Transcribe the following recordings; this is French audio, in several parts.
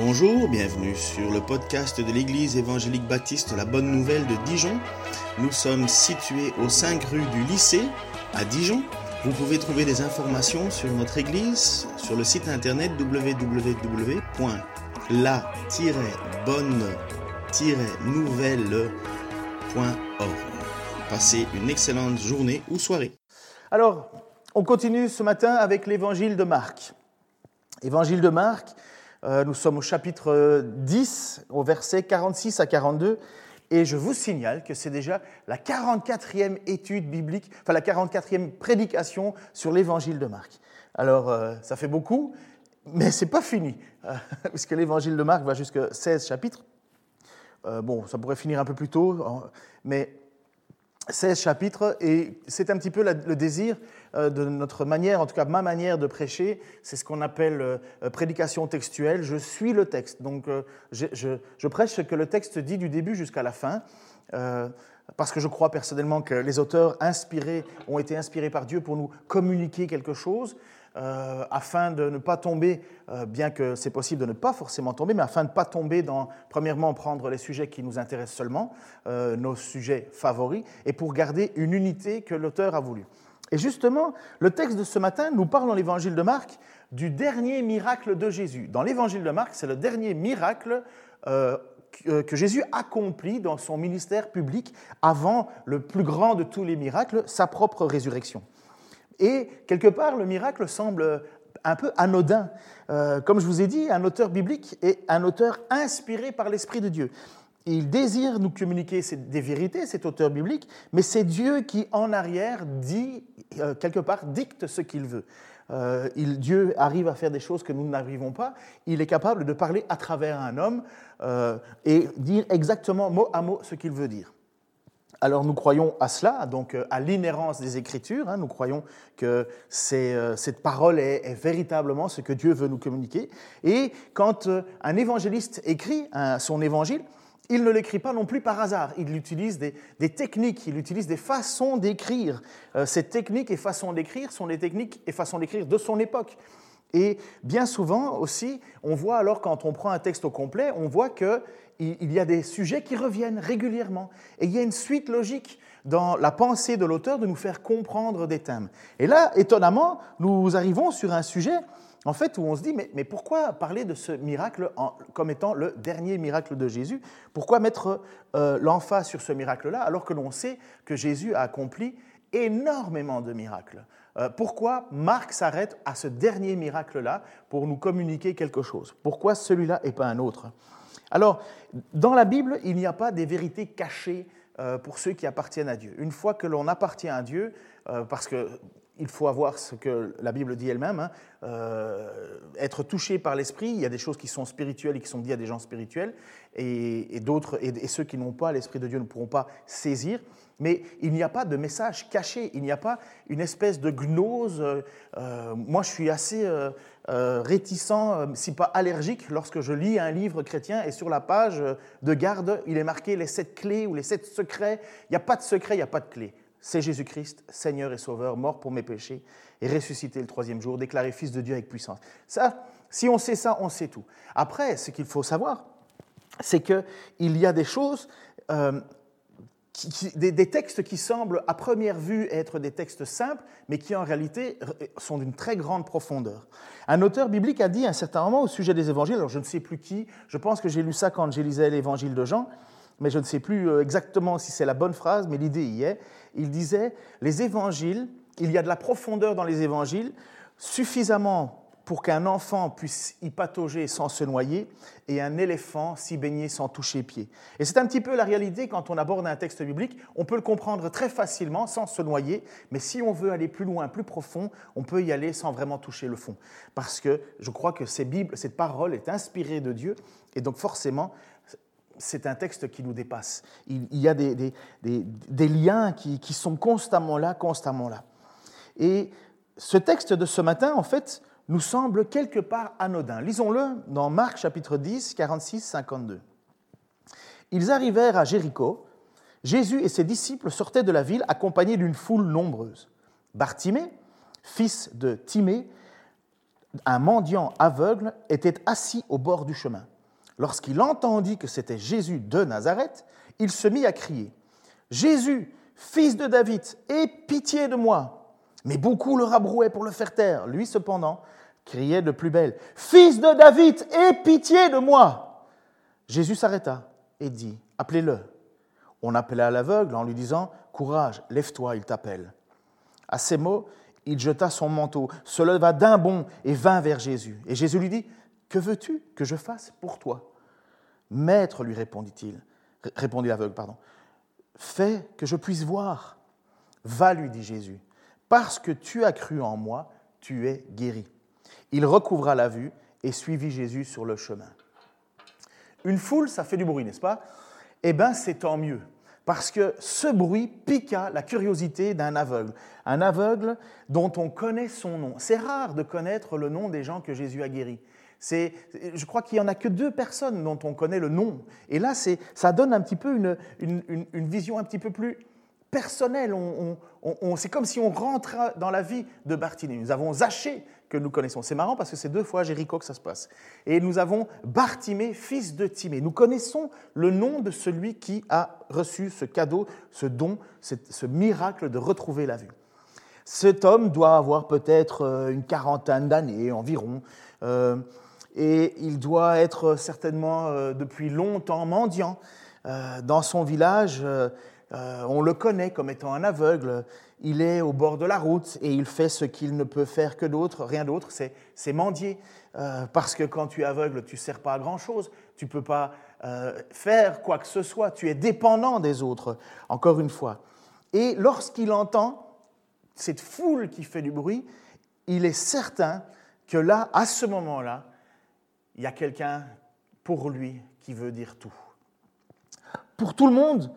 Bonjour, bienvenue sur le podcast de l'Église évangélique baptiste La Bonne Nouvelle de Dijon. Nous sommes situés aux 5 rue du lycée à Dijon. Vous pouvez trouver des informations sur notre Église sur le site internet www.la-bonne-nouvelle.org. Passez une excellente journée ou soirée. Alors, on continue ce matin avec l'évangile de Marc. Évangile de Marc, nous sommes au chapitre 10, au verset 46 à 42, et je vous signale que c'est déjà la 44e étude biblique, enfin la 44e prédication sur l'évangile de Marc. Alors, euh, ça fait beaucoup, mais c'est pas fini, puisque l'évangile de Marc va jusqu'à 16 chapitres. Euh, bon, ça pourrait finir un peu plus tôt, mais 16 chapitres, et c'est un petit peu le désir euh, de notre manière, en tout cas ma manière de prêcher, c'est ce qu'on appelle euh, prédication textuelle. Je suis le texte, donc euh, je, prêche ce que le texte dit du début jusqu'à la fin, parce que je crois personnellement que les auteurs inspirés ont été inspirés par Dieu pour nous communiquer quelque chose. afin de ne pas tomber, bien que c'est possible de ne pas forcément tomber, mais afin de ne pas tomber dans, premièrement, prendre les sujets qui nous intéressent seulement, nos sujets favoris, et pour garder une unité que l'auteur a voulu. Et justement, le texte de ce matin nous parle dans l'évangile de Marc du dernier miracle de Jésus. Dans l'évangile de Marc, c'est le dernier miracle euh, euh, que Jésus accomplit dans son ministère public avant le plus grand de tous les miracles, sa propre résurrection. Et quelque part, le miracle semble un peu anodin. Euh, comme je vous ai dit, un auteur biblique est un auteur inspiré par l'Esprit de Dieu il désire nous communiquer des vérités, cet auteur biblique, mais c'est Dieu qui, en arrière, dit, euh, quelque part, dicte ce qu'il veut. Euh, Dieu arrive à faire des choses que nous n'arrivons pas. Il est capable de parler à travers un homme euh, et dire exactement mot à mot ce qu'il veut dire. Alors nous croyons à cela, donc à l'inhérence des Écritures. Hein. nous croyons que cette parole est, véritablement ce que Dieu veut nous communiquer. Et quand un évangéliste écrit son évangile, il ne l'écrit pas non plus par hasard. Il utilise des, techniques, il utilise des façons d'écrire. Euh, ces techniques et façons d'écrire sont les techniques et façons d'écrire de son époque. Et bien souvent aussi, on voit alors quand on prend un texte au complet, on voit qu'il il y a des sujets qui reviennent régulièrement. Et il y a une suite logique dans la pensée de l'auteur de nous faire comprendre des thèmes. Et là, étonnamment, nous arrivons sur un sujet en fait, où on se dit, mais, pourquoi parler de ce miracle comme étant le dernier miracle de Jésus? Pourquoi mettre euh, l'emphase sur ce miracle-là alors que l'on sait que Jésus a accompli énormément de miracles? Euh, Pourquoi Marc s'arrête à ce dernier miracle-là pour nous communiquer quelque chose? Pourquoi celui-là et pas un autre? Alors, dans la Bible, il n'y a pas des vérités cachées euh, pour ceux qui appartiennent à Dieu. Une fois que l'on appartient à Dieu, parce que il faut avoir ce que la Bible dit elle-même, hein, euh, être touché par l'esprit. Il y a des choses qui sont spirituelles et qui sont dites à des gens spirituels, et, d'autres, et, ceux qui n'ont pas l'esprit de Dieu ne pourront pas saisir. Mais il n'y a pas de message caché, il n'y a pas une espèce de gnose. Euh, moi, je suis assez euh, réticent, si pas allergique, lorsque je lis un livre chrétien et sur la page de garde, il est marqué les sept clés ou les sept secrets. Il n'y a pas de secret, il n'y a pas de clé c'est Jésus-Christ, Seigneur et Sauveur, mort pour mes péchés et ressuscité le troisième jour, déclaré Fils de Dieu avec puissance. Ça, si on sait ça, on sait tout. Après, ce qu'il faut savoir, c'est qu'il y a des choses, euh, des, textes qui semblent à première vue être des textes simples, mais qui en réalité sont d'une très grande profondeur. Un auteur biblique a dit à un certain moment au sujet des évangiles, alors je ne sais plus qui, je pense que j'ai lu ça quand j'ai lisais l'évangile de Jean, mais je ne sais plus euh, exactement si c'est la bonne phrase, mais l'idée y est. Il disait, les évangiles, il y a de la profondeur dans les évangiles, suffisamment pour qu'un enfant puisse y patauger sans se noyer et un éléphant s'y baigner sans toucher pied. Et c'est un petit peu la réalité quand on aborde un texte biblique. On peut le comprendre très facilement sans se noyer, mais si on veut aller plus loin, plus profond, on peut y aller sans vraiment toucher le fond. Parce que je crois que ces Bibles, cette parole est inspirée de Dieu et donc forcément, c'est un texte qui nous dépasse. Il, y a des, liens qui, sont constamment là, constamment là. Et ce texte de ce matin, en fait, nous semble quelque part anodin. Lisons-le dans Marc chapitre 10, 46, 52. Ils arrivèrent à Jéricho. Jésus et ses disciples sortaient de la ville accompagnés d'une foule nombreuse. Bartimée, fils de Timée, un mendiant aveugle était assis au bord du chemin. Lorsqu'il entendit que c'était Jésus de Nazareth, il se mit à crier Jésus, fils de David, aie pitié de moi. Mais beaucoup le rabrouaient pour le faire taire. Lui, cependant, criait de plus belle Fils de David, aie pitié de moi. Jésus s'arrêta et dit Appelez-le. On appela l'aveugle en lui disant Courage, lève-toi, il t'appelle. À ces mots, il jeta son manteau, se leva d'un bond et vint vers Jésus. Et Jésus lui dit Que veux-tu que je fasse pour toi? Maître, lui répondit-il, répondit l'aveugle, pardon. Fais que je puisse voir. Va, lui dit Jésus, parce que tu as cru en moi, tu es guéri. Il recouvra la vue et suivit Jésus sur le chemin. Une foule, ça fait du bruit, n'est-ce pas? Eh bien, c'est tant mieux, parce que ce bruit piqua la curiosité d'un aveugle, un aveugle dont on connaît son nom. C'est rare de connaître le nom des gens que Jésus a guéris. C'est, je crois qu'il n'y en a que deux personnes dont on connaît le nom. Et là, c'est, ça donne un petit peu une, une, vision un petit peu plus personnelle. On, c'est comme si on rentrait dans la vie de Bartimée. Nous avons Zaché, que nous connaissons. C'est marrant parce que c'est deux fois à Jéricho que ça se passe. Et nous avons Bartimée, fils de Timée. Nous connaissons le nom de celui qui a reçu ce cadeau, ce don, ce miracle de retrouver la vue. Cet homme doit avoir peut-être euh, une quarantaine d'années environ. Euh, et il doit être certainement euh, depuis longtemps mendiant. Euh, dans son village, euh, on le connaît comme étant un aveugle. Il est au bord de la route et il fait ce qu'il ne peut faire que d'autre, rien d'autre, c'est mendier. parce que quand tu es aveugle, tu ne sers pas à grand-chose. Tu ne peux pas faire quoi que ce soit. Tu es dépendant des autres, encore une fois. Et lorsqu'il entend cette foule qui fait du bruit, il est certain que là, à ce moment-là, il y a quelqu'un pour lui qui veut dire tout. Pour tout le monde,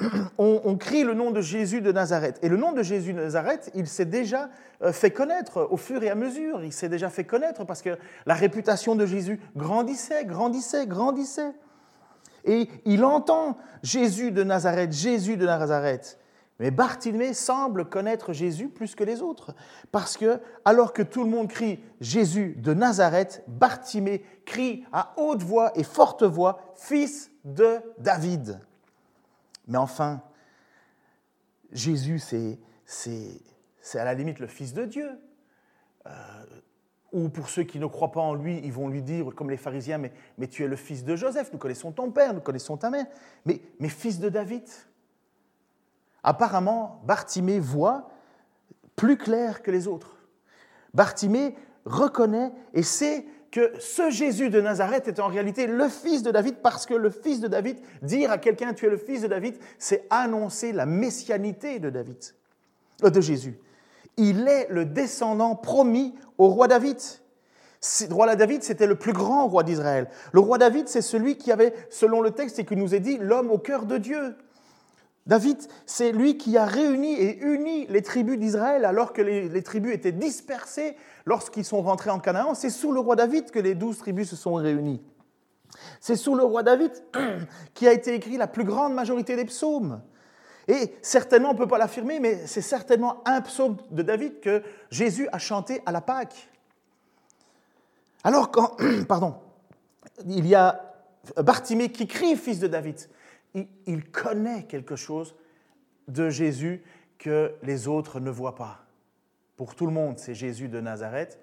on, crie le nom de Jésus de Nazareth. Et le nom de Jésus de Nazareth, il s'est déjà euh, fait connaître au fur et à mesure. Il s'est déjà fait connaître parce que la réputation de Jésus grandissait, grandissait, grandissait. Et il entend Jésus de Nazareth, Jésus de Nazareth. Mais Bartimée semble connaître Jésus plus que les autres, parce que alors que tout le monde crie Jésus de Nazareth, Bartimée crie à haute voix et forte voix Fils de David. Mais enfin, Jésus, c'est à la limite le Fils de Dieu. Euh, ou pour ceux qui ne croient pas en lui, ils vont lui dire, comme les pharisiens, mais, mais tu es le fils de Joseph, nous connaissons ton père, nous connaissons ta mère, mais, mais fils de David. Apparemment, Bartimée voit plus clair que les autres. Bartimée reconnaît et sait que ce Jésus de Nazareth est en réalité le fils de David parce que le fils de David, dire à quelqu'un tu es le fils de David, c'est annoncer la messianité de David, euh, de Jésus. Il est le descendant promis au roi David. Le roi David, c'était le plus grand roi d'Israël. Le roi David, c'est celui qui avait, selon le texte et qui nous est dit, l'homme au cœur de Dieu. David, c'est lui qui a réuni et uni les tribus d'Israël alors que les, tribus étaient dispersées lorsqu'ils sont rentrés en Canaan. C'est sous le roi David que les douze tribus se sont réunies. C'est sous le roi David qui a été écrit la plus grande majorité des psaumes. Et certainement, on ne peut pas l'affirmer, mais c'est certainement un psaume de David que Jésus a chanté à la Pâque. Alors quand, pardon, il y a Bartimée qui crie fils de David, il connaît quelque chose de Jésus que les autres ne voient pas. Pour tout le monde, c'est Jésus de Nazareth.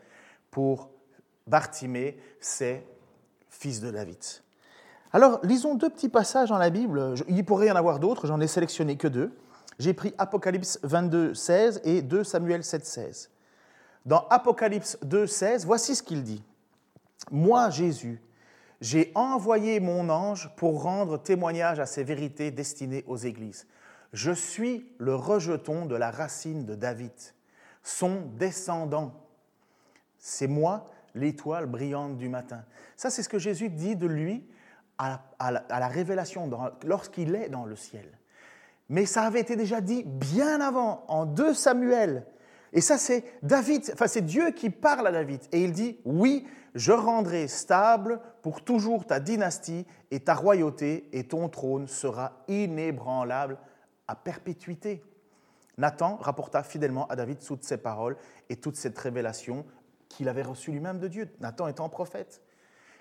Pour Bartimée, c'est fils de David. Alors, lisons deux petits passages dans la Bible. Il pourrait y en avoir d'autres, j'en ai sélectionné que deux. J'ai pris Apocalypse 22, 16 et 2 Samuel 7, 16. Dans Apocalypse 2, 16, voici ce qu'il dit. Moi, Jésus, j'ai envoyé mon ange pour rendre témoignage à ces vérités destinées aux églises. Je suis le rejeton de la racine de David, son descendant. C'est moi, l'étoile brillante du matin. Ça, c'est ce que Jésus dit de lui à, la, révélation lorsqu'il est dans le ciel. Mais ça avait été déjà dit bien avant, en 2 Samuel. Et ça, c'est David, enfin, c'est Dieu qui parle à David. Et il dit Oui, je rendrai stable pour toujours ta dynastie et ta royauté, et ton trône sera inébranlable à perpétuité. Nathan rapporta fidèlement à David toutes ces paroles et toute cette révélation qu'il avait reçu lui-même de Dieu, Nathan étant prophète.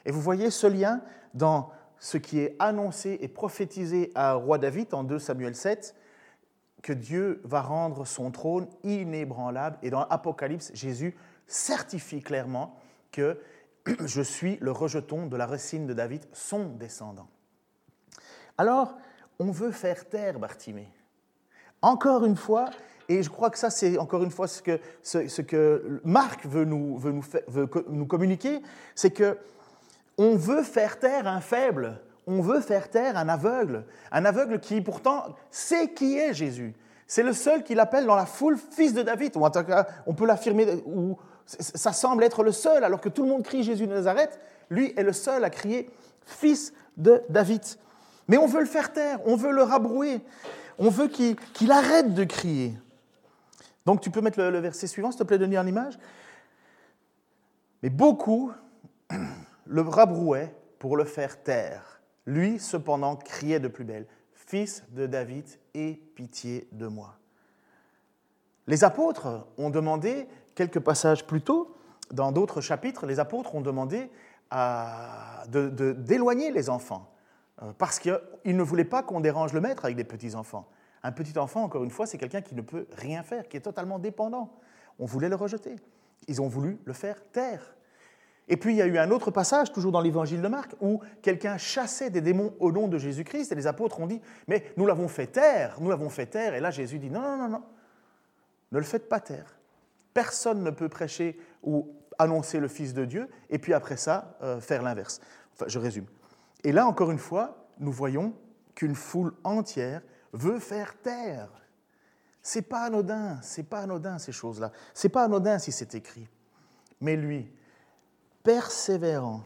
Et vous voyez ce lien dans ce qui est annoncé et prophétisé à roi David en 2 Samuel 7, que Dieu va rendre son trône inébranlable. Et dans l'Apocalypse, Jésus certifie clairement que je suis le rejeton de la racine de David, son descendant. Alors, on veut faire taire Bartimée. Encore une fois, et je crois que ça, c'est encore une fois ce que, Marc veut nous, veut nous, veut nous communiquer, c'est que on veut faire taire un faible, on veut faire taire un aveugle, un aveugle qui pourtant sait qui est Jésus. C'est le seul qui l'appelle dans la foule fils de David, ou en tout cas, on peut l'affirmer, ou ça semble être le seul, alors que tout le monde crie Jésus de Nazareth, lui est le seul à crier fils de David. Mais on veut le faire taire, on veut le rabrouer, on veut qu'il arrête de crier. Donc tu peux mettre le, verset suivant, s'il te plaît, Denis, en image. Mais beaucoup le rabrouaient pour le faire taire. Lui, cependant, criait de plus belle, Fils de David, aie pitié de moi. Les apôtres ont demandé, quelques passages plus tôt, dans d'autres chapitres, les apôtres ont demandé d'éloigner les enfants, euh, parce qu'ils ne voulaient pas qu'on dérange le maître avec des petits-enfants. Un petit enfant, encore une fois, c'est quelqu'un qui ne peut rien faire, qui est totalement dépendant. On voulait le rejeter. Ils ont voulu le faire taire. Et puis il y a eu un autre passage, toujours dans l'évangile de Marc, où quelqu'un chassait des démons au nom de Jésus-Christ, et les apôtres ont dit, mais nous l'avons fait taire, nous l'avons fait taire, et là Jésus dit, non, non, non, non, ne le faites pas taire. Personne ne peut prêcher ou annoncer le Fils de Dieu, et puis après ça, euh, faire l'inverse. Enfin, je résume. Et là, encore une fois, nous voyons qu'une foule entière veut faire taire. C'est pas anodin, c'est pas anodin ces choses-là. C'est pas anodin si c'est écrit. Mais lui, persévérant,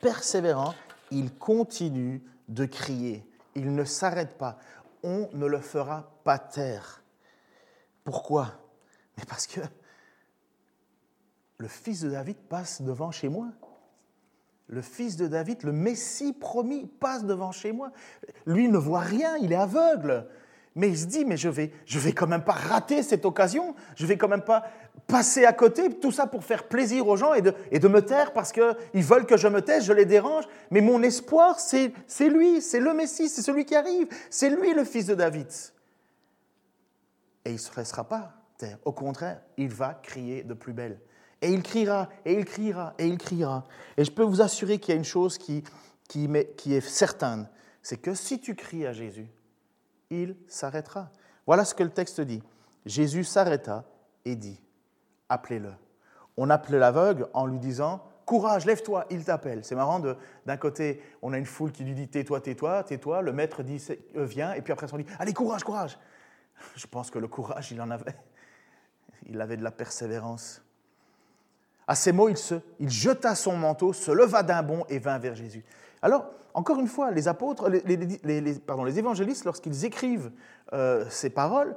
persévérant, il continue de crier. Il ne s'arrête pas. On ne le fera pas taire. Pourquoi? Mais parce que le fils de David passe devant chez moi. Le fils de David, le Messie promis, passe devant chez moi. Lui ne voit rien, il est aveugle. Mais il se dit, mais je vais, je vais quand même pas rater cette occasion. Je vais quand même pas passer à côté, tout ça pour faire plaisir aux gens et de, et de me taire parce qu'ils veulent que je me taise, je les dérange. Mais mon espoir, c'est lui, c'est le Messie, c'est celui qui arrive, c'est lui le fils de David. Et il ne se laissera pas Au contraire, il va crier de plus belle. Et il criera, et il criera, et il criera. Et je peux vous assurer qu'il y a une chose qui, qui, qui est certaine, c'est que si tu cries à Jésus, il s'arrêtera. Voilà ce que le texte dit. Jésus s'arrêta et dit, appelez-le. On appelait l'aveugle en lui disant, courage, lève-toi, il t'appelle. C'est marrant, d'un côté, on a une foule qui lui dit, tais-toi, tais-toi, tais-toi. Le maître dit, euh, viens, et puis après, on dit, allez, courage, courage. Je pense que le courage, il en avait. Il avait de la persévérance. À ces mots, il, se, il jeta son manteau, se leva d'un bond et vint vers Jésus. Alors, encore une fois, les apôtres, les, pardon, les évangélistes, lorsqu'ils écrivent euh, ces paroles,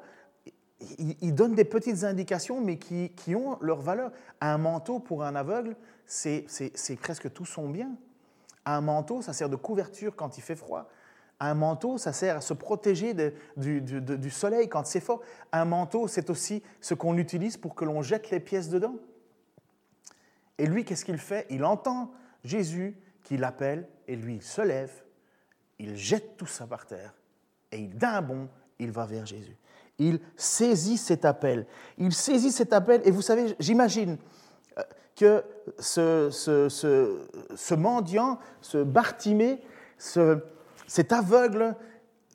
ils, donnent des petites indications, mais qui, qui, ont leur valeur. Un manteau pour un aveugle, c'est presque tout son bien. Un manteau, ça sert de couverture quand il fait froid. Un manteau, ça sert à se protéger du, du, soleil quand c'est fort. Un manteau, c'est aussi ce qu'on utilise pour que l'on jette les pièces dedans. Et lui, qu'est-ce qu'il fait? Il entend Jésus qui l'appelle et lui, il se lève, il jette tout ça par terre et d'un bond, il va vers Jésus. Il saisit cet appel. Il saisit cet appel et vous savez, j'imagine euh, que ce, ce, mendiant, ce Bartimée, ce, cet aveugle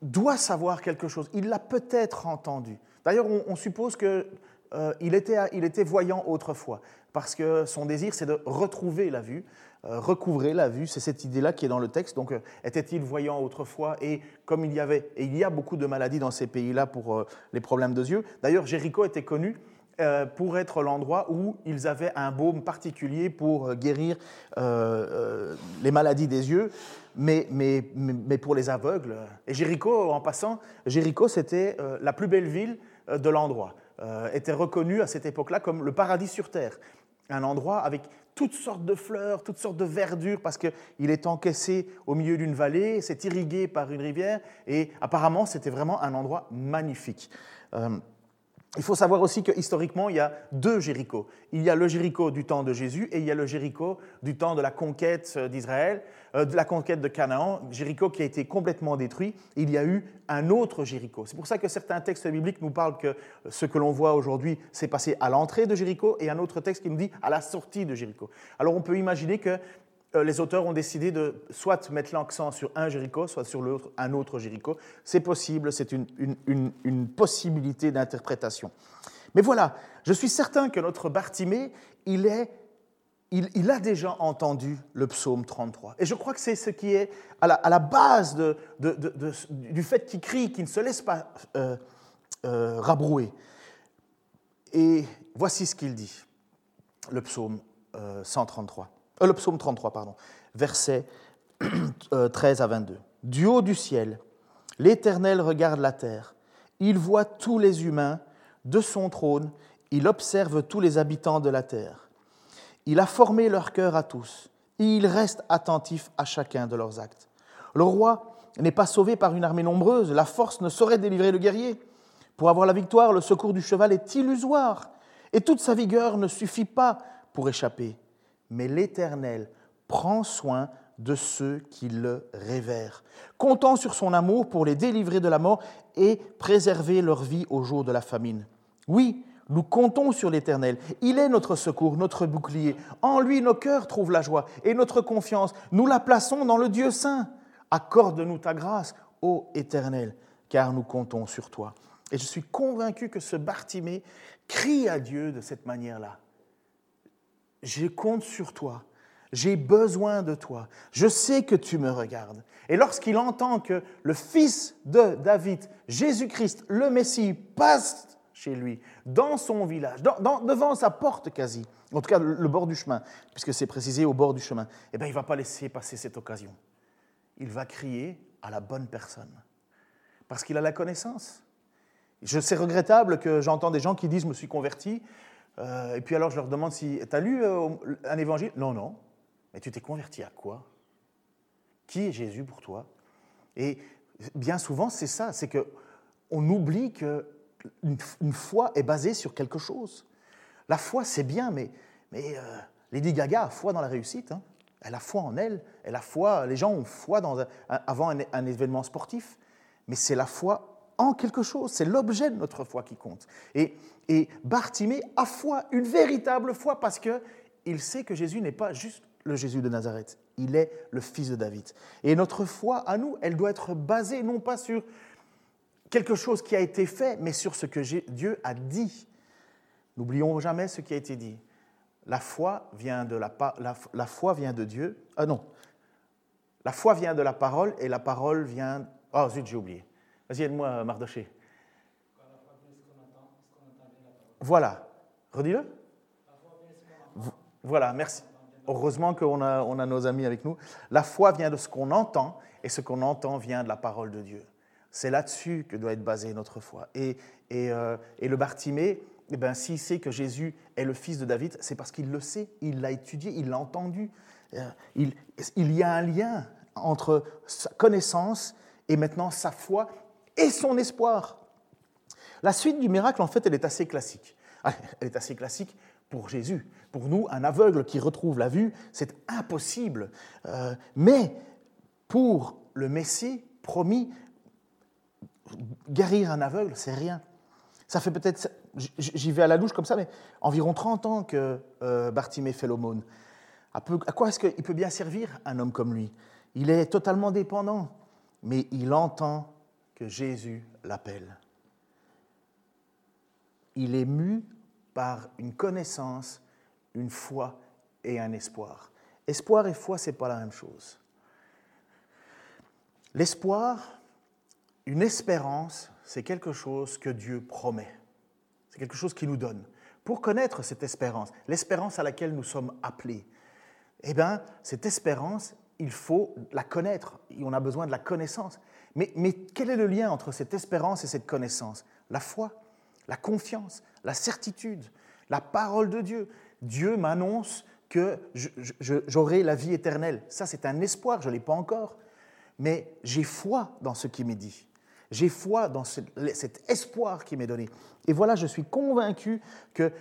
doit savoir quelque chose. Il l'a peut-être entendu. D'ailleurs, on, suppose qu'il euh, était, il était voyant autrefois, parce que son désir, c'est de retrouver la vue. Euh, recouvrer la vue. C'est cette idée-là qui est dans le texte. Donc, euh, était-il voyant autrefois? Et comme il y avait, et il y a beaucoup de maladies dans ces pays-là pour les problèmes de yeux. D'ailleurs, Jéricho était connu pour être l'endroit où ils avaient un baume particulier pour guérir les maladies des yeux, mais, mais, mais, pour les aveugles. Et Jéricho, en passant, Jéricho, c'était la plus belle ville de l'endroit. était reconnu à cette époque-là comme le paradis sur terre un endroit avec toutes sortes de fleurs, toutes sortes de verdure, parce qu'il est encaissé au milieu d'une vallée, c'est irrigué par une rivière, et apparemment c'était vraiment un endroit magnifique. Euh, Il faut savoir aussi que historiquement, il y a deux Jéricho. Il y a le Jéricho du temps de Jésus et il y a le Jéricho du temps de la conquête euh, d'Israël, euh, de la conquête de Canaan, Jéricho qui a été complètement détruit. Il y a eu un autre Jéricho. C'est pour ça que certains textes bibliques nous parlent que ce que l'on voit aujourd'hui s'est passé à l'entrée de Jéricho et un autre texte qui nous dit à la sortie de Jéricho. Alors on peut imaginer que euh, les auteurs ont décidé de soit mettre l'accent sur un Jéricho, soit sur un autre Jéricho. C'est possible, c'est une, possibilité d'interprétation. Mais voilà, je suis certain que notre Bartimée, il, est, il, a déjà entendu le psaume 33. Et je crois que c'est ce qui est à la, base du fait qu'il crie, qu'il ne se laisse pas euh, euh, rabrouer. Et voici ce qu'il dit, le psaume 133. Euh, le psaume 33, pardon, versets 13 à 22. Du haut du ciel, l'Éternel regarde la terre. Il voit tous les humains de son trône. Il observe tous les habitants de la terre. Il a formé leur cœur à tous. Et il reste attentif à chacun de leurs actes. Le roi n'est pas sauvé par une armée nombreuse. La force ne saurait délivrer le guerrier. Pour avoir la victoire, le secours du cheval est illusoire. Et toute sa vigueur ne suffit pas pour échapper mais l'Éternel prend soin de ceux qui le révèrent, comptant sur son amour pour les délivrer de la mort et préserver leur vie au jour de la famine. Oui, nous comptons sur l'Éternel. Il est notre secours, notre bouclier. En lui, nos cœurs trouvent la joie et notre confiance. Nous la plaçons dans le Dieu saint. Accorde-nous ta grâce, ô Éternel, car nous comptons sur toi. Et je suis convaincu que ce Bartimée crie à Dieu de cette manière-là je compte sur toi. J'ai besoin de toi. Je sais que tu me regardes. Et lorsqu'il entend que le fils de David, Jésus-Christ, le Messie, passe chez lui, dans son village, devant sa porte quasi, en tout cas le, bord du chemin, puisque c'est précisé au bord du chemin, eh bien, il ne va pas laisser passer cette occasion. Il va crier à la bonne personne, parce qu'il a la connaissance. Je C'est regrettable que j'entends des gens qui disent, je me suis converti, euh, et puis alors je leur demande si, tu as lu euh, un évangile? Non, non. Mais tu t'es converti à quoi? Qui est Jésus pour toi? Et bien souvent, c'est ça, c'est qu'on oublie qu'une une foi est basée sur quelque chose. La foi, c'est bien, mais, euh, Lady Gaga a foi dans la réussite. Hein. Elle a foi en elle. Elle a foi, les gens ont foi dans avant un événement sportif. Mais c'est la foi en quelque chose. C'est l'objet de notre foi qui compte. Et, et Bartimée a foi, une véritable foi, parce qu'il sait que Jésus n'est pas juste le Jésus de Nazareth, il est le fils de David. Et notre foi à nous, elle doit être basée non pas sur quelque chose qui a été fait, mais sur ce que Dieu a dit. N'oublions jamais ce qui a été dit. La foi vient de la, la, foi vient de Dieu. Ah non. La foi vient de la parole et la parole vient. Oh zut, j'ai oublié. Vas-y, aide-moi, Mardoché. Voilà. Redis-le. Voilà, merci. Heureusement qu'on a, on a nos amis avec nous. La foi vient de ce qu'on entend, et ce qu'on entend vient de la parole de Dieu. C'est là-dessus que doit être basée notre foi. Et, et, euh, et le Bartimée, eh ben, s'il sait que Jésus est le fils de David, c'est parce qu'il le sait, il l'a étudié, il l'a entendu. Euh, il, il y a un lien entre sa connaissance et maintenant sa foi et son espoir. La suite du miracle, en fait, elle est assez classique. Elle est assez classique pour Jésus. Pour nous, un aveugle qui retrouve la vue, c'est impossible. Euh, mais pour le Messie promis, guérir un aveugle, c'est rien. Ça fait peut-être, j'y vais à la louche comme ça, mais environ 30 ans que euh, fait l'aumône. À quoi est-ce qu'il peut bien servir un homme comme lui? Il est totalement dépendant, mais il entend que Jésus l'appelle. Il est mu par une connaissance, une foi et un espoir. Espoir et foi, ce n'est pas la même chose. L'espoir, une espérance, c'est quelque chose que Dieu promet. C'est quelque chose qu'il nous donne. Pour connaître cette espérance, l'espérance à laquelle nous sommes appelés, eh bien, cette espérance, il faut la connaître. On a besoin de la connaissance. Mais, quel est le lien entre cette espérance et cette connaissance? La foi, la confiance, la certitude, la parole de Dieu. Dieu m'annonce que j'aurai la vie éternelle. Ça, c'est un espoir, je ne l'ai pas encore. Mais j'ai foi dans ce qui m'est dit. j'ai foi dans cet espoir qui m'est donné. Et voilà, je suis convaincu que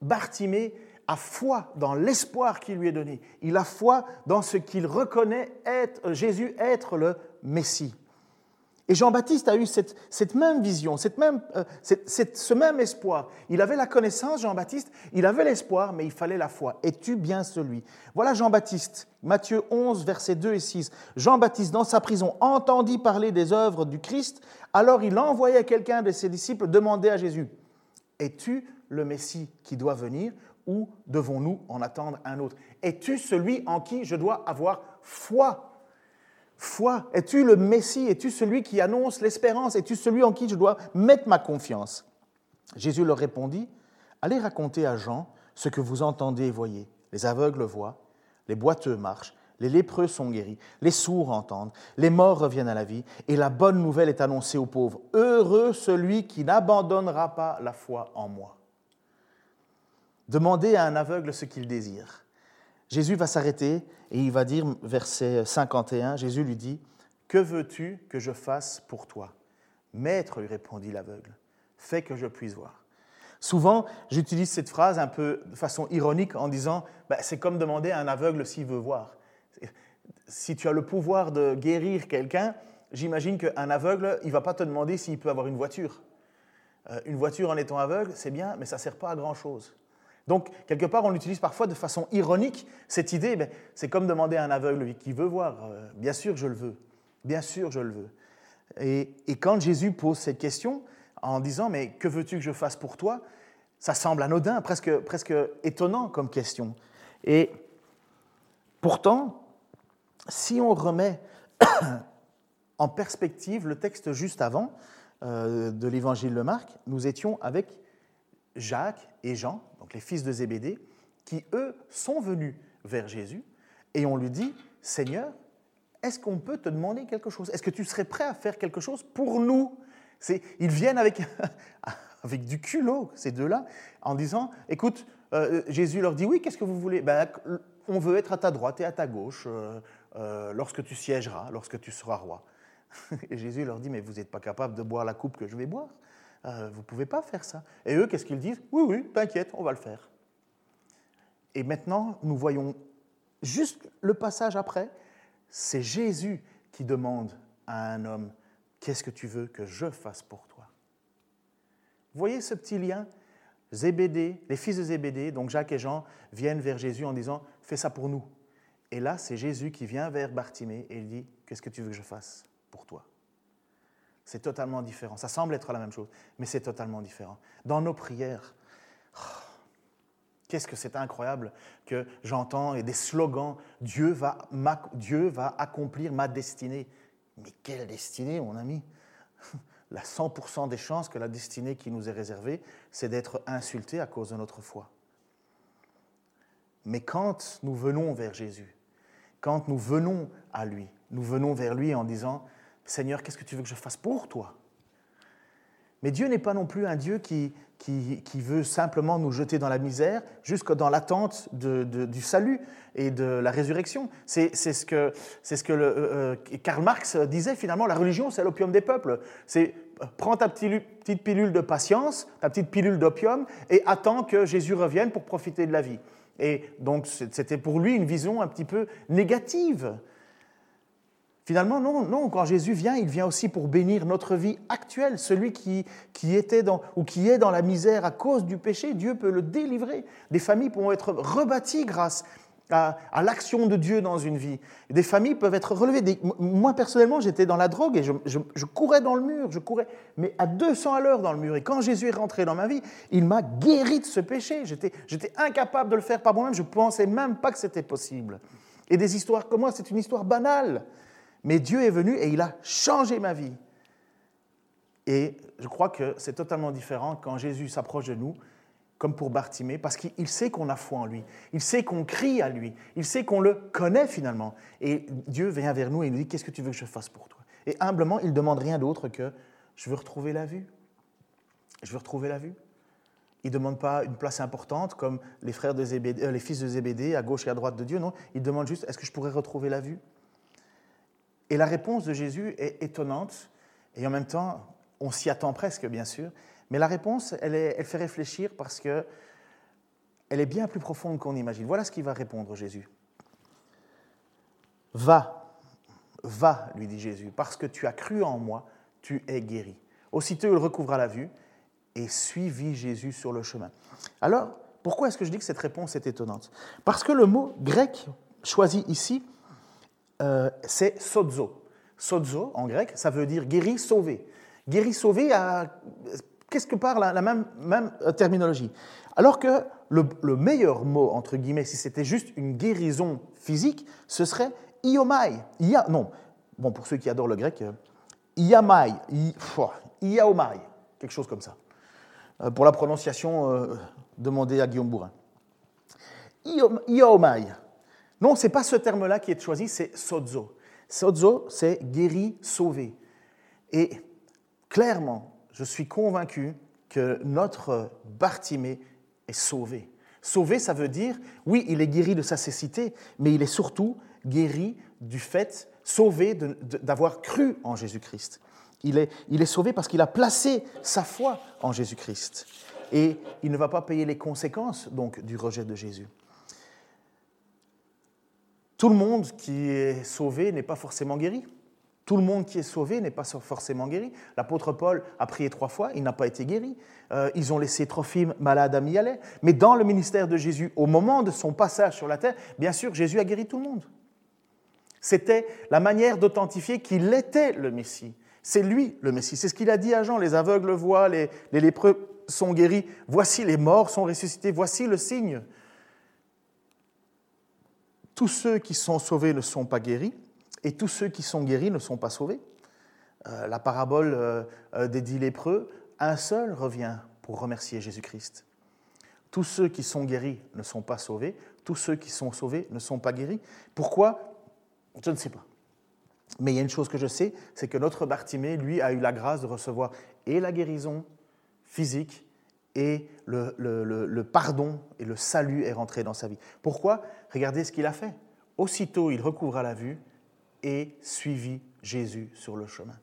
Bartimée a foi dans l'espoir qui lui est donné. Il a foi dans ce qu'il reconnaît être, Jésus être le Messie. Et Jean-Baptiste a eu cette, même vision, cette même, euh, ce même espoir. Il avait la connaissance, Jean-Baptiste, il avait l'espoir, mais il fallait la foi. Es-tu bien celui? Voilà Jean-Baptiste, Matthieu 11, versets 2 et 6. Jean-Baptiste, dans sa prison, entendit parler des œuvres du Christ, alors il envoya quelqu'un de ses disciples demander à Jésus, Es-tu le Messie qui doit venir ou devons-nous en attendre un autre? Es-tu celui en qui je dois avoir foi? Foi Es-tu le Messie? Es-tu celui qui annonce l'espérance? Es-tu celui en qui je dois mettre ma confiance? Jésus leur répondit, Allez raconter à Jean ce que vous entendez et voyez. Les aveugles voient, les boiteux marchent, les lépreux sont guéris, les sourds entendent, les morts reviennent à la vie, et la bonne nouvelle est annoncée aux pauvres. Heureux celui qui n'abandonnera pas la foi en moi. Demandez à un aveugle ce qu'il désire. Jésus va s'arrêter et il va dire, verset 51, Jésus lui dit, Que veux-tu que je fasse pour toi? Maître, lui répondit l'aveugle, fais que je puisse voir. Souvent, j'utilise cette phrase un peu de façon ironique en disant, bah, c'est comme demander à un aveugle s'il veut voir. Si tu as le pouvoir de guérir quelqu'un, j'imagine qu'un aveugle, il ne va pas te demander s'il peut avoir une voiture. Euh, une voiture en étant aveugle, c'est bien, mais ça ne sert pas à grand-chose. Donc, quelque part, on utilise parfois de façon ironique cette idée, c'est comme demander à un aveugle qui veut voir, euh, bien sûr je le veux, bien sûr je le veux. Et, quand Jésus pose cette question en disant, mais que veux-tu que je fasse pour toi? Ça semble anodin, presque, presque étonnant comme question. Et pourtant, si on remet en perspective le texte juste avant euh, de l'évangile de Marc, nous étions avec Jacques et Jean, donc les fils de Zébédée, qui, eux, sont venus vers Jésus et on lui dit, Seigneur, est-ce qu'on peut te demander quelque chose? Est-ce que tu serais prêt à faire quelque chose pour nous? Ils viennent avec, avec du culot, ces deux-là, en disant, écoute, euh, Jésus leur dit, oui, qu'est-ce que vous voulez? Ben, On veut être à ta droite et à ta gauche euh, euh, lorsque tu siégeras, lorsque tu seras roi. Et Jésus leur dit, mais vous n'êtes pas capable de boire la coupe que je vais boire? Euh, vous ne pouvez pas faire ça. Et eux, qu'est-ce qu'ils disent? Oui, oui, t'inquiète, on va le faire. Et maintenant, nous voyons juste le passage après, c'est Jésus qui demande à un homme, qu'est-ce que tu veux que je fasse pour toi? Vous voyez ce petit lien? Zébédée, les fils de Zébédée, donc Jacques et Jean, viennent vers Jésus en disant, fais ça pour nous. Et là, c'est Jésus qui vient vers Bartimée et il dit, qu'est-ce que tu veux que je fasse pour toi? C'est totalement différent. Ça semble être la même chose, mais c'est totalement différent. Dans nos prières, oh, qu'est-ce que c'est incroyable que j'entends et des slogans Dieu va, Dieu va accomplir ma destinée. Mais quelle destinée, mon ami? La 100% des chances que la destinée qui nous est réservée, c'est d'être insulté à cause de notre foi. Mais quand nous venons vers Jésus, quand nous venons à lui, nous venons vers lui en disant Seigneur, qu'est-ce que tu veux que je fasse pour toi? Mais Dieu n'est pas non plus un Dieu qui, qui, veut simplement nous jeter dans la misère jusque dans l'attente du salut et de la résurrection. C'est ce que, ce que euh, euh, Karl Marx disait finalement, la religion c'est l'opium des peuples. C'est prends ta petite pilule de patience, ta petite pilule d'opium et attends que Jésus revienne pour profiter de la vie. Et donc c'était pour lui une vision un petit peu négative Finalement, non, non, quand Jésus vient, il vient aussi pour bénir notre vie actuelle. Celui qui, qui était dans, ou qui est dans la misère à cause du péché, Dieu peut le délivrer. Des familles pourront être rebâties grâce à, l'action de Dieu dans une vie. Des familles peuvent être relevées. moi, personnellement, j'étais dans la drogue et je, je, courais dans le mur, je courais, mais à 200 à l'heure dans le mur. Et quand Jésus est rentré dans ma vie, il m'a guéri de ce péché. J'étais incapable de le faire par moi-même. Je ne pensais même pas que c'était possible. Et des histoires comme moi, c'est une histoire banale. Mais Dieu est venu et il a changé ma vie. Et je crois que c'est totalement différent quand Jésus s'approche de nous, comme pour Bartimée, parce qu'il sait qu'on a foi en lui, il sait qu'on crie à lui, il sait qu'on le connaît finalement. Et Dieu vient vers nous et nous dit, qu'est-ce que tu veux que je fasse pour toi? Et humblement, il ne demande rien d'autre que, je veux retrouver la vue. Je veux retrouver la vue. Il ne demande pas une place importante comme les, frères de euh, les fils de Zébédée à gauche et à droite de Dieu, non. Il demande juste, est-ce que je pourrais retrouver la vue? Et la réponse de Jésus est étonnante, Et en même temps, on s'y attend presque, bien sûr, mais la réponse, elle, fait réfléchir parce que elle est bien plus profonde qu'on imagine. Voilà ce qu'il va répondre Jésus. Va, va, lui dit Jésus, parce que tu as cru en moi, tu es guéri. Aussitôt, il recouvra la vue et suivit Jésus sur le chemin. Alors, pourquoi est-ce que je dis que cette réponse est étonnante? Parce que le mot grec choisi ici, euh, c'est sozo. Sozo, en grec, ça veut dire guéri, sauvé. Guéri, sauvé a quelque part la, même, même, euh, terminologie. Alors que le, meilleur mot, entre guillemets, si c'était juste une guérison physique, ce serait iomai. non, bon, pour ceux qui adorent le grec, euh, iamai, iaomai, quelque chose comme ça. Pour la prononciation, euh, demandez à Guillaume Bourrin. Iomai. Non, ce n'est pas ce terme-là qui est choisi, c'est sozo. Sozo, c'est guéri, sauvé. Et clairement, je suis convaincu que notre Bartimée est sauvé. Sauvé, ça veut dire, oui, il est guéri de sa cécité, mais il est surtout guéri du fait, sauvé d'avoir cru en Jésus-Christ. Il est, il est sauvé parce qu'il a placé sa foi en Jésus-Christ. Et il ne va pas payer les conséquences donc du rejet de Jésus. Tout le monde qui est sauvé n'est pas forcément guéri. Tout le monde qui est sauvé n'est pas forcément guéri. L'apôtre Paul a prié trois fois, il n'a pas été guéri. Euh, ils ont laissé Trophime malade à Mialet. Mais dans le ministère de Jésus, au moment de son passage sur la terre, bien sûr, Jésus a guéri tout le monde. C'était la manière d'authentifier qu'il était le Messie. C'est lui le Messie. C'est ce qu'il a dit à Jean. Les aveugles voient, les, les lépreux sont guéris. Voici les morts sont ressuscités. Voici le signe. Tous ceux qui sont sauvés ne sont pas guéris et tous ceux qui sont guéris ne sont pas sauvés. Euh, la parabole euh, euh, des dix lépreux, un seul revient pour remercier Jésus-Christ. Tous ceux qui sont guéris ne sont pas sauvés, tous ceux qui sont sauvés ne sont pas guéris. Pourquoi? Je ne sais pas. Mais il y a une chose que je sais, c'est que notre Bartimée, lui, a eu la grâce de recevoir et la guérison physique et le, le pardon et le salut est rentré dans sa vie. Pourquoi? Regardez ce qu'il a fait. Aussitôt, il recouvra la vue et suivi Jésus sur le chemin.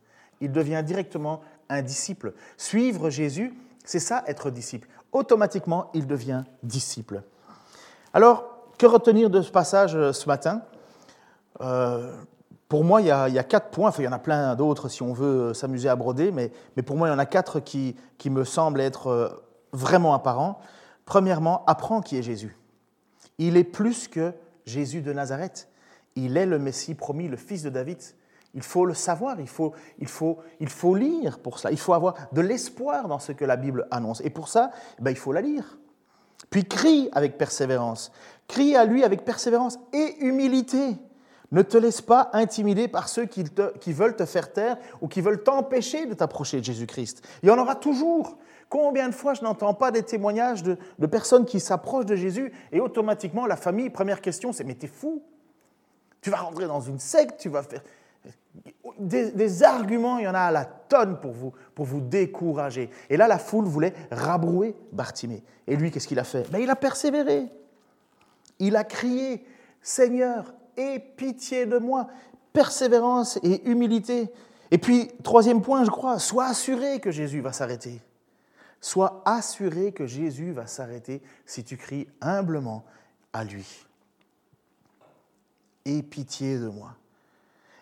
Il devient directement un disciple. Suivre Jésus, c'est ça être disciple. Automatiquement, il devient disciple. Alors, que retenir de ce passage euh, ce matin? Euh, Pour moi, il y, a, quatre points, il y en a plein d'autres si on veut s'amuser à broder, mais, pour moi, il y en a quatre qui, qui me semblent être euh, vraiment apparents. Premièrement, apprends qui est Jésus. Il est plus que Jésus de Nazareth. Il est le Messie promis, le fils de David. Il faut le savoir, il faut, il faut, il faut lire pour cela. Il faut avoir de l'espoir dans ce que la Bible annonce. Et pour ça, eh ben, il faut la lire. Puis crie avec persévérance. Crie à lui avec persévérance et humilité. Ne te laisse pas intimider par ceux qui, qui veulent te faire taire ou qui veulent t'empêcher de t'approcher de Jésus-Christ. Il y en aura toujours. Combien de fois je n'entends pas des témoignages de, personnes qui s'approchent de Jésus et automatiquement la famille, première question, c'est mais t'es fou tu vas rentrer dans une secte, tu vas faire... Des, arguments, il y en a à la tonne pour vous, pour vous décourager. Et là, la foule voulait rabrouer Bartimée. Et lui, qu'est-ce qu'il a fait? Ben, Il a persévéré. Il a crié, Seigneur, aie pitié de moi. Persévérance et humilité. Et puis, troisième point, je crois, sois assuré que Jésus va s'arrêter. Sois assuré que Jésus va s'arrêter si tu cries humblement à lui aie pitié de moi.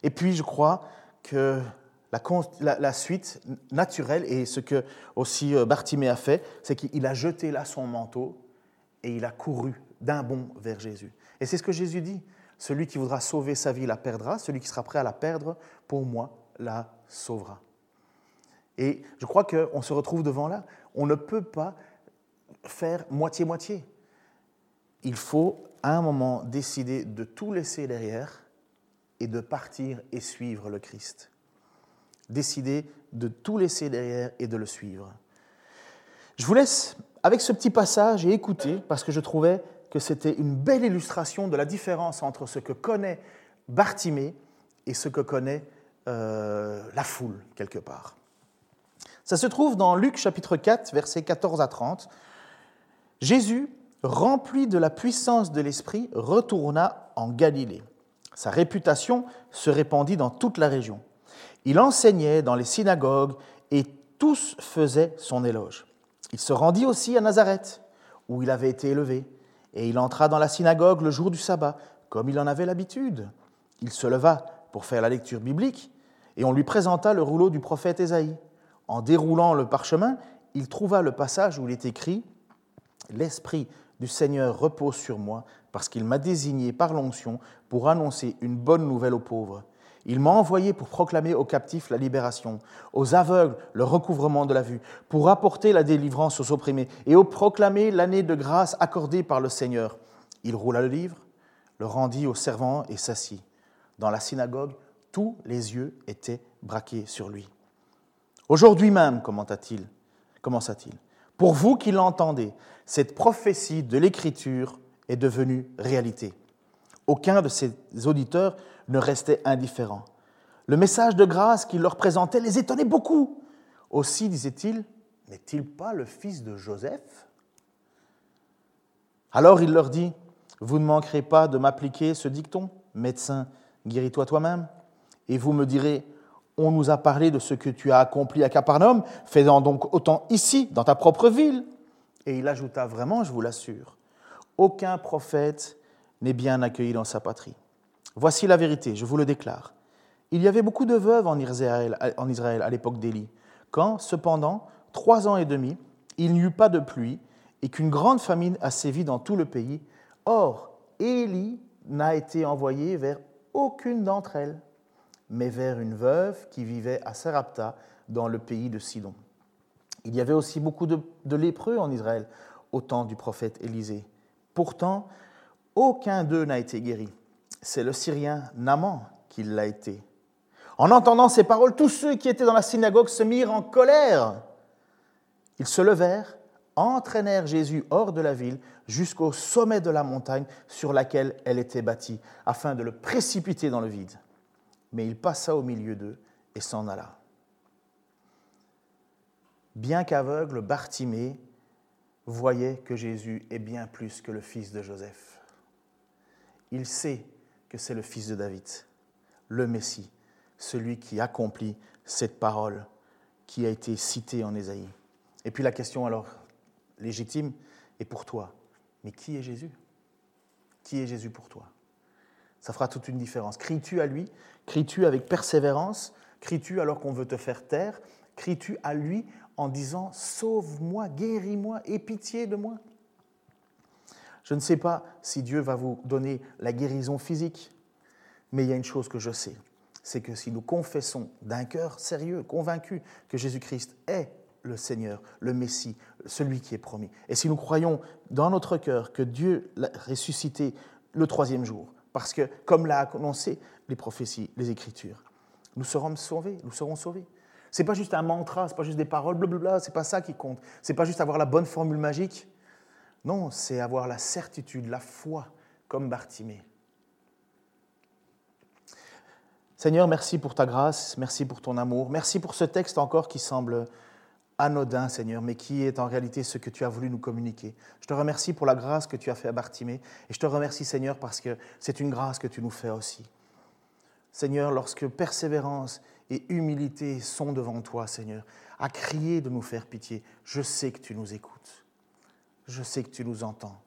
Et puis je crois que la, suite naturelle, et ce que aussi euh, Bartimée a fait, c'est qu'il a jeté là son manteau et il a couru d'un bond vers Jésus. Et c'est ce que Jésus dit. Celui qui voudra sauver sa vie la perdra, celui qui sera prêt à la perdre, pour moi, la sauvera. Et je crois qu'on se retrouve devant là. On ne peut pas faire moitié-moitié. Il faut à un moment décider de tout laisser derrière et de partir et suivre le Christ. Décider de tout laisser derrière et de le suivre. Je vous laisse avec ce petit passage et écouter parce que je trouvais que c'était une belle illustration de la différence entre ce que connaît Bartimée et ce que connaît euh, la foule, quelque part. Ça se trouve dans Luc chapitre 4, versets 14 à 30. Jésus rempli de la puissance de l'Esprit, retourna en Galilée. Sa réputation se répandit dans toute la région. Il enseignait dans les synagogues et tous faisaient son éloge. Il se rendit aussi à Nazareth, où il avait été élevé, et il entra dans la synagogue le jour du sabbat, comme il en avait l'habitude. Il se leva pour faire la lecture biblique, et on lui présenta le rouleau du prophète Ésaïe. En déroulant le parchemin, il trouva le passage où il est écrit L'Esprit du Seigneur repose sur moi, parce qu'il m'a désigné par l'onction pour annoncer une bonne nouvelle aux pauvres. Il m'a envoyé pour proclamer aux captifs la libération, aux aveugles le recouvrement de la vue, pour apporter la délivrance aux opprimés et au proclamer l'année de grâce accordée par le Seigneur. Il roula le livre, le rendit au servant et s'assit. Dans la synagogue, tous les yeux étaient braqués sur lui. Aujourd'hui même, commença-t-il, pour vous qui l'entendez, cette prophétie de l'Écriture est devenue réalité. Aucun de ses auditeurs ne restait indifférent. Le message de grâce qu'il leur présentait les étonnait beaucoup. Aussi, disait-il, n'est-il pas le fils de Joseph? Alors il leur dit, vous ne manquerez pas de m'appliquer ce dicton, médecin, guéris-toi toi-même. Et vous me direz, on nous a parlé de ce que tu as accompli à Capernaum, fais-en donc autant ici, dans ta propre ville. Et il ajouta vraiment, je vous l'assure, aucun prophète n'est bien accueilli dans sa patrie. Voici la vérité, je vous le déclare. Il y avait beaucoup de veuves en Israël, à l'époque d'Élie, quand, cependant, trois ans et demi, il n'y eut pas de pluie et qu'une grande famine a sévi dans tout le pays. Or, Élie n'a été envoyé vers aucune d'entre elles, mais vers une veuve qui vivait à Sarapta, dans le pays de Sidon. Il y avait aussi beaucoup de, de lépreux en Israël au temps du prophète Élisée. Pourtant, aucun d'eux n'a été guéri c'est le Syrien Naman qui l'a été. En entendant ces paroles, tous ceux qui étaient dans la synagogue se mirent en colère. Ils se levèrent, entraînèrent Jésus hors de la ville jusqu'au sommet de la montagne sur laquelle elle était bâtie, afin de le précipiter dans le vide. Mais il passa au milieu d'eux et s'en alla. Bien qu'aveugle, Bartimée voyait que Jésus est bien plus que le fils de Joseph. Il sait que c'est le fils de David, le Messie, celui qui accomplit cette parole qui a été citée en Ésaïe. Et puis la question alors légitime est pour toi, mais qui est Jésus? Qui est Jésus pour toi? Ça fera toute une différence. Cries-tu à lui? Cries-tu avec persévérance? Cries-tu alors qu'on veut te faire taire? Cries-tu à lui en disant Sauve-moi, guéris-moi, aie pitié de moi? Je ne sais pas si Dieu va vous donner la guérison physique, mais il y a une chose que je sais, c'est que si nous confessons d'un cœur sérieux, convaincu que Jésus-Christ est le Seigneur, le Messie, celui qui est promis, et si nous croyons dans notre cœur que Dieu l'a ressuscité le troisième jour, parce que, comme l'a annoncé les prophéties, les Écritures, nous serons sauvés, nous serons sauvés. C'est pas juste un mantra, c'est pas juste des paroles, blablabla, c'est pas ça qui compte. C'est pas juste avoir la bonne formule magique. Non, c'est avoir la certitude, la foi, comme Bartimée. Seigneur, merci pour ta grâce, merci pour ton amour, merci pour ce texte encore qui semble anodin, Seigneur, mais qui est en réalité ce que tu as voulu nous communiquer. Je te remercie pour la grâce que tu as fait à Bartimée, et je te remercie, Seigneur, parce que c'est une grâce que tu nous fais aussi. Seigneur, lorsque persévérance et humilité sont devant toi, Seigneur, à crier de nous faire pitié, je sais que tu nous écoutes je sais que tu nous entends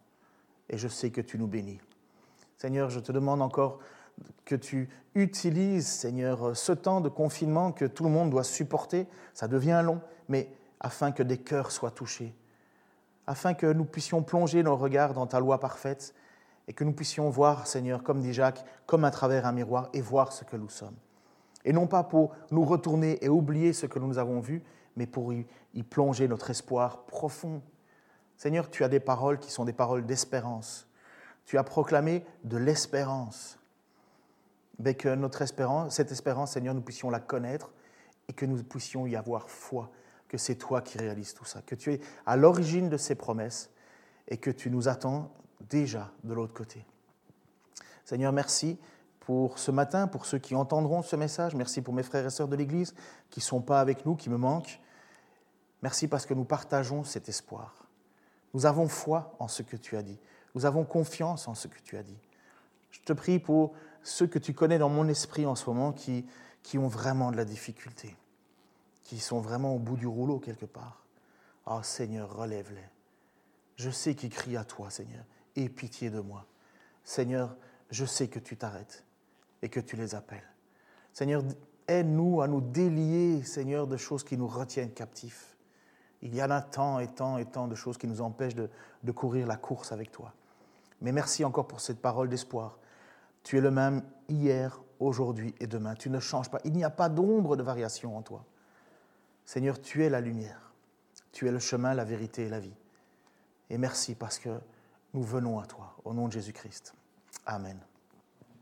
et je sais que tu nous bénis. Seigneur, je te demande encore que tu utilises, Seigneur, ce temps de confinement que tout le monde doit supporter. Ça devient long, mais afin que des cœurs soient touchés, afin que nous puissions plonger nos regards dans ta loi parfaite et que nous puissions voir, Seigneur, comme dit Jacques, comme à travers un miroir et voir ce que nous sommes. Et non pas pour nous retourner et oublier ce que nous avons vu, mais pour y, plonger notre espoir profond Seigneur, tu as des paroles qui sont des paroles d'espérance. Tu as proclamé de l'espérance. Mais que notre espérance, cette espérance, Seigneur, nous puissions la connaître et que nous puissions y avoir foi, que c'est toi qui réalises tout ça, que tu es à l'origine de ces promesses et que tu nous attends déjà de l'autre côté. Seigneur, merci pour ce matin, pour ceux qui entendront ce message. Merci pour mes frères et sœurs de l'Église qui ne sont pas avec nous, qui me manquent. Merci parce que nous partageons cet espoir. Nous avons foi en ce que tu as dit. Nous avons confiance en ce que tu as dit. Je te prie pour ceux que tu connais dans mon esprit en ce moment qui, qui ont vraiment de la difficulté, qui sont vraiment au bout du rouleau quelque part. Ah Seigneur, relève-les. Je sais qu'ils crient à toi, Seigneur. Aie pitié de moi. Seigneur, je sais que tu t'arrêtes et que tu les appelles. Seigneur, aide-nous à nous délier, Seigneur, de choses qui nous retiennent captifs. Il y en a tant et tant et tant de choses qui nous empêchent de, de courir la course avec toi. Mais merci encore pour cette parole d'espoir. Tu es le même hier, aujourd'hui et demain. Tu ne changes pas. Il n'y a pas d'ombre de variation en toi. Seigneur, tu es la lumière. Tu es le chemin, la vérité et la vie. Et merci parce que nous venons à toi, au nom de Jésus-Christ. Amen.